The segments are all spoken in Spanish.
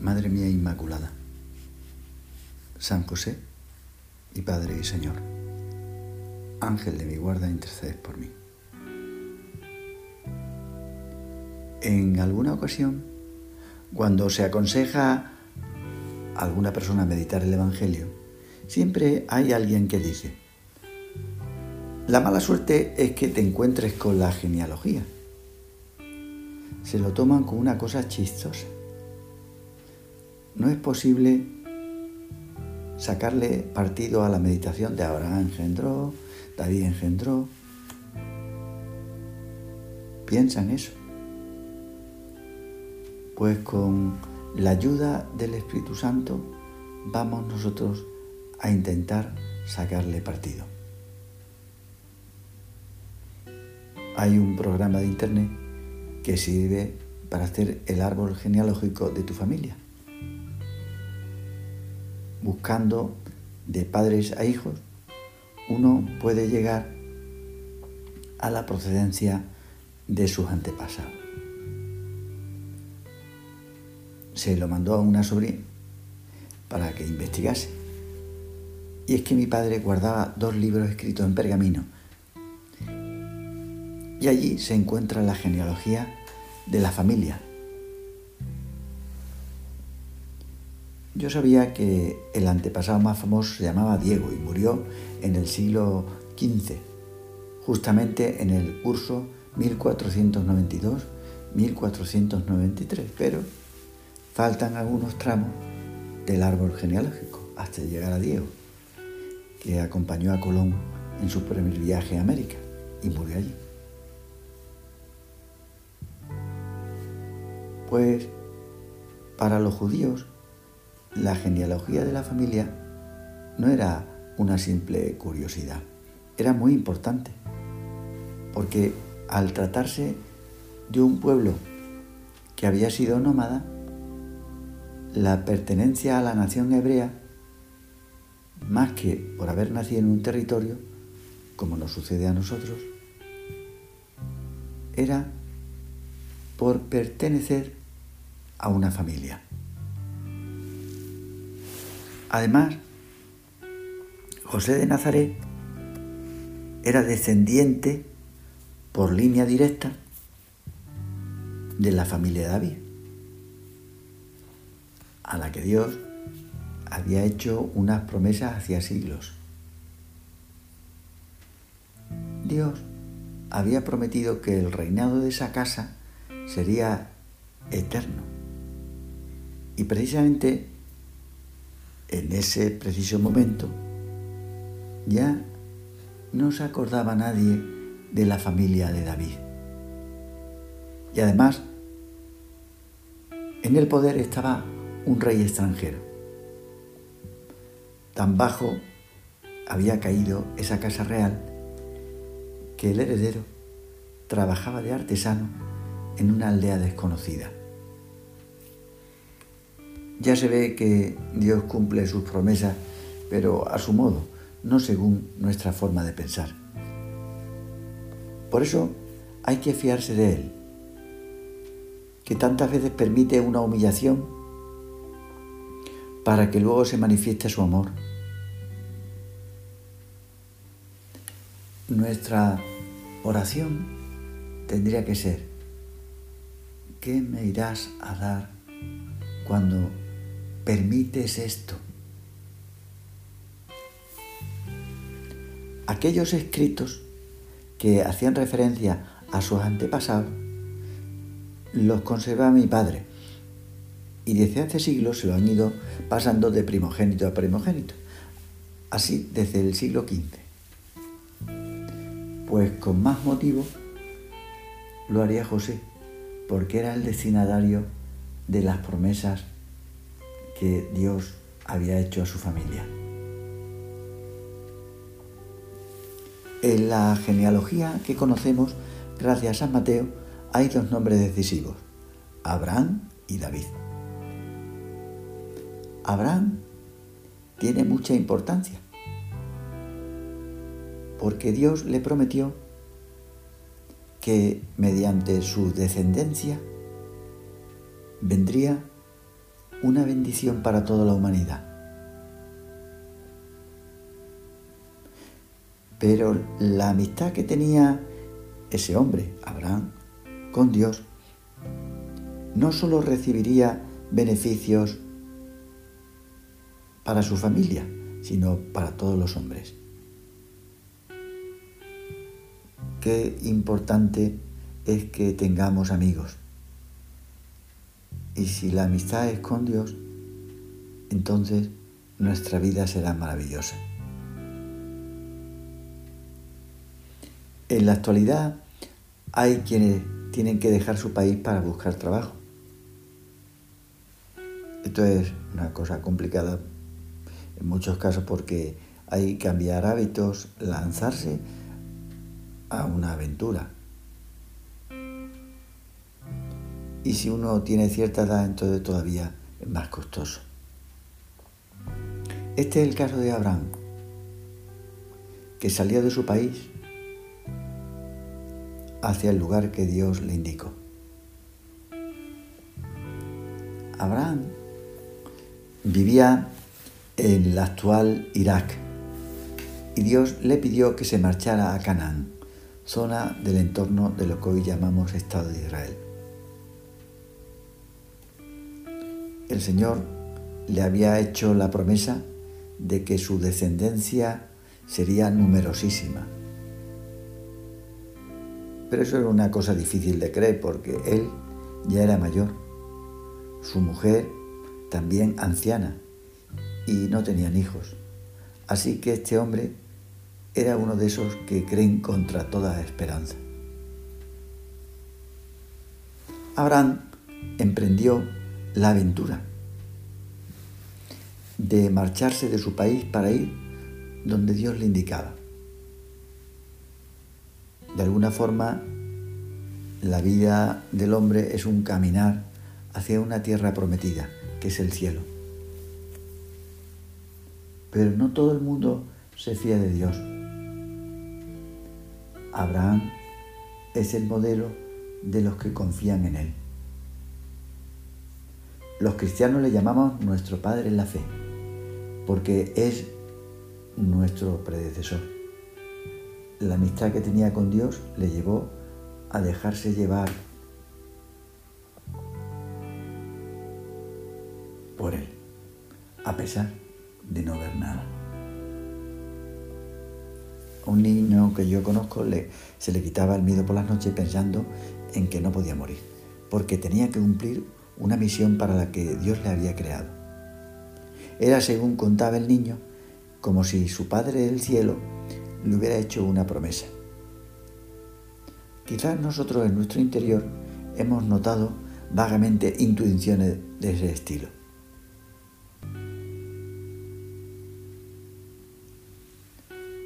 Madre mía Inmaculada, San José y Padre y Señor, Ángel de mi guarda, intercedes por mí. En alguna ocasión, cuando se aconseja a alguna persona meditar el Evangelio, siempre hay alguien que dice, la mala suerte es que te encuentres con la genealogía. Se lo toman como una cosa chistosa no es posible sacarle partido a la meditación de Abraham engendró, David engendró. Piensa en eso. Pues con la ayuda del Espíritu Santo vamos nosotros a intentar sacarle partido. Hay un programa de internet que sirve para hacer el árbol genealógico de tu familia buscando de padres a hijos, uno puede llegar a la procedencia de sus antepasados. Se lo mandó a una sobrina para que investigase. Y es que mi padre guardaba dos libros escritos en pergamino. Y allí se encuentra la genealogía de la familia Yo sabía que el antepasado más famoso se llamaba Diego y murió en el siglo XV, justamente en el curso 1492-1493, pero faltan algunos tramos del árbol genealógico hasta llegar a Diego, que acompañó a Colón en su primer viaje a América y murió allí. Pues para los judíos la genealogía de la familia no era una simple curiosidad, era muy importante, porque al tratarse de un pueblo que había sido nómada, la pertenencia a la nación hebrea, más que por haber nacido en un territorio, como nos sucede a nosotros, era por pertenecer a una familia. Además, José de Nazaret era descendiente por línea directa de la familia de David, a la que Dios había hecho unas promesas hacía siglos. Dios había prometido que el reinado de esa casa sería eterno. Y precisamente en ese preciso momento ya no se acordaba nadie de la familia de David. Y además, en el poder estaba un rey extranjero. Tan bajo había caído esa casa real que el heredero trabajaba de artesano en una aldea desconocida. Ya se ve que Dios cumple sus promesas, pero a su modo, no según nuestra forma de pensar. Por eso hay que fiarse de Él, que tantas veces permite una humillación para que luego se manifieste su amor. Nuestra oración tendría que ser, ¿qué me irás a dar cuando permites esto. Aquellos escritos que hacían referencia a sus antepasados los conserva mi padre y desde hace siglos se lo han ido pasando de primogénito a primogénito, así desde el siglo XV. Pues con más motivo lo haría José, porque era el destinatario de las promesas que Dios había hecho a su familia. En la genealogía que conocemos, gracias a San Mateo, hay dos nombres decisivos, Abraham y David. Abraham tiene mucha importancia, porque Dios le prometió que mediante su descendencia vendría una bendición para toda la humanidad. Pero la amistad que tenía ese hombre, Abraham, con Dios, no solo recibiría beneficios para su familia, sino para todos los hombres. Qué importante es que tengamos amigos. Y si la amistad es con Dios, entonces nuestra vida será maravillosa. En la actualidad hay quienes tienen que dejar su país para buscar trabajo. Esto es una cosa complicada en muchos casos porque hay que cambiar hábitos, lanzarse a una aventura. Y si uno tiene cierta edad, entonces todavía es más costoso. Este es el caso de Abraham, que salió de su país hacia el lugar que Dios le indicó. Abraham vivía en el actual Irak y Dios le pidió que se marchara a Canaán, zona del entorno de lo que hoy llamamos Estado de Israel. El Señor le había hecho la promesa de que su descendencia sería numerosísima pero eso era una cosa difícil de creer porque él ya era mayor, su mujer también anciana y no tenían hijos. Así que este hombre era uno de esos que creen contra toda esperanza. Abraham emprendió la aventura de marcharse de su país para ir donde Dios le indicaba. De alguna forma, la vida del hombre es un caminar hacia una tierra prometida, que es el cielo. Pero no todo el mundo se fía de Dios. Abraham es el modelo de los que confían en Él. Los cristianos le llamamos nuestro Padre en la fe, porque es nuestro predecesor la amistad que tenía con Dios le llevó a dejarse llevar por Él, a pesar de no ver nada. A un niño que yo conozco le, se le quitaba el miedo por las noches pensando en que no podía morir, porque tenía que cumplir una misión para la que Dios le había creado. Era, según contaba el niño, como si su Padre del cielo le hubiera hecho una promesa. Quizás nosotros en nuestro interior hemos notado vagamente intuiciones de ese estilo.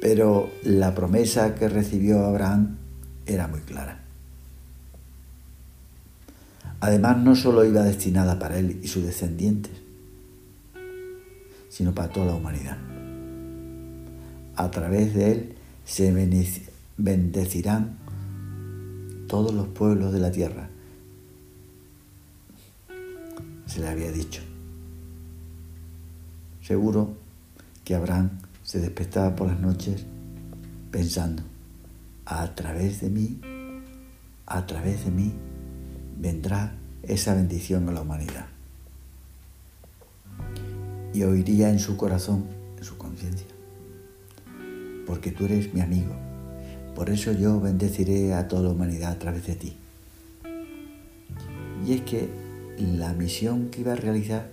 Pero la promesa que recibió Abraham era muy clara. Además, no solo iba destinada para él y sus descendientes, sino para toda la humanidad a través de él se bendecirán todos los pueblos de la tierra. Se le había dicho. Seguro que Abraham se despertaba por las noches pensando, a través de mí, a través de mí, vendrá esa bendición a la humanidad. Y oiría en su corazón, en su conciencia, porque tú eres mi amigo. Por eso yo bendeciré a toda la humanidad a través de ti. Y es que la misión que iba a realizar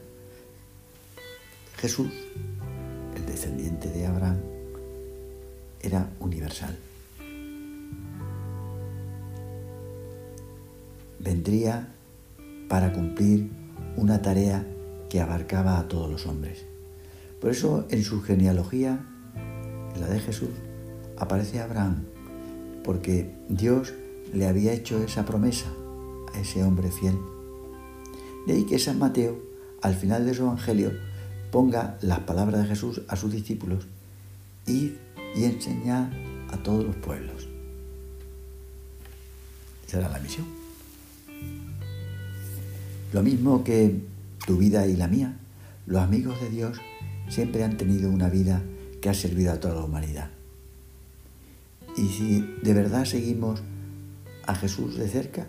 Jesús, el descendiente de Abraham, era universal. Vendría para cumplir una tarea que abarcaba a todos los hombres. Por eso en su genealogía, en la de Jesús, aparece Abraham, porque Dios le había hecho esa promesa a ese hombre fiel. De ahí que San Mateo, al final de su evangelio, ponga las palabras de Jesús a sus discípulos, id y enseñad a todos los pueblos. Esa era la misión. Lo mismo que tu vida y la mía, los amigos de Dios siempre han tenido una vida que ha servido a toda la humanidad. Y si de verdad seguimos a Jesús de cerca,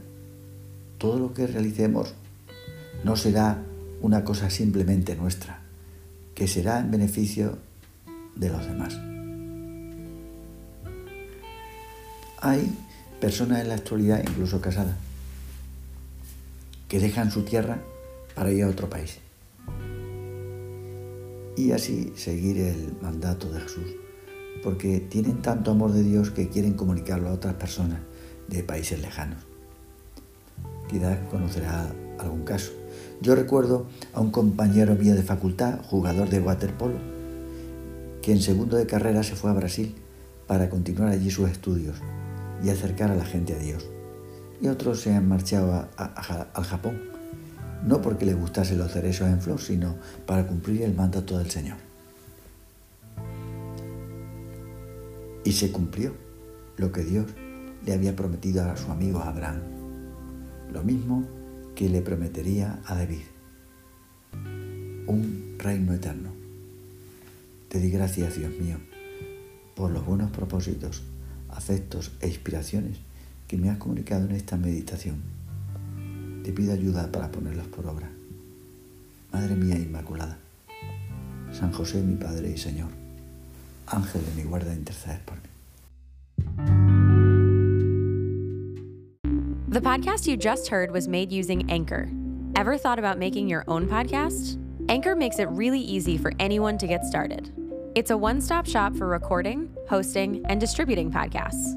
todo lo que realicemos no será una cosa simplemente nuestra, que será en beneficio de los demás. Hay personas en la actualidad, incluso casadas, que dejan su tierra para ir a otro país. Y así seguir el mandato de Jesús, porque tienen tanto amor de Dios que quieren comunicarlo a otras personas de países lejanos. Quizás conocerá algún caso. Yo recuerdo a un compañero mío de facultad, jugador de waterpolo, que en segundo de carrera se fue a Brasil para continuar allí sus estudios y acercar a la gente a Dios. Y otros se han marchado al Japón, no porque les gustase los cerezos en flor, sino para cumplir el mandato del Señor. Y se cumplió lo que Dios le había prometido a su amigo Abraham, lo mismo que le prometería a David, un reino eterno. Te di gracias, Dios mío, por los buenos propósitos afectos e inspiraciones que me has comunicado en esta meditación. Te pido ayuda para ponerlos por obra. Madre mía Inmaculada, San José mi Padre y Señor, Ángel de mi guarda, intercedes por mí. The podcast you just heard was made using Anchor. Ever thought about making your own podcast? Anchor makes it really easy for anyone to get started. It's a one stop shop for recording, hosting, and distributing podcasts.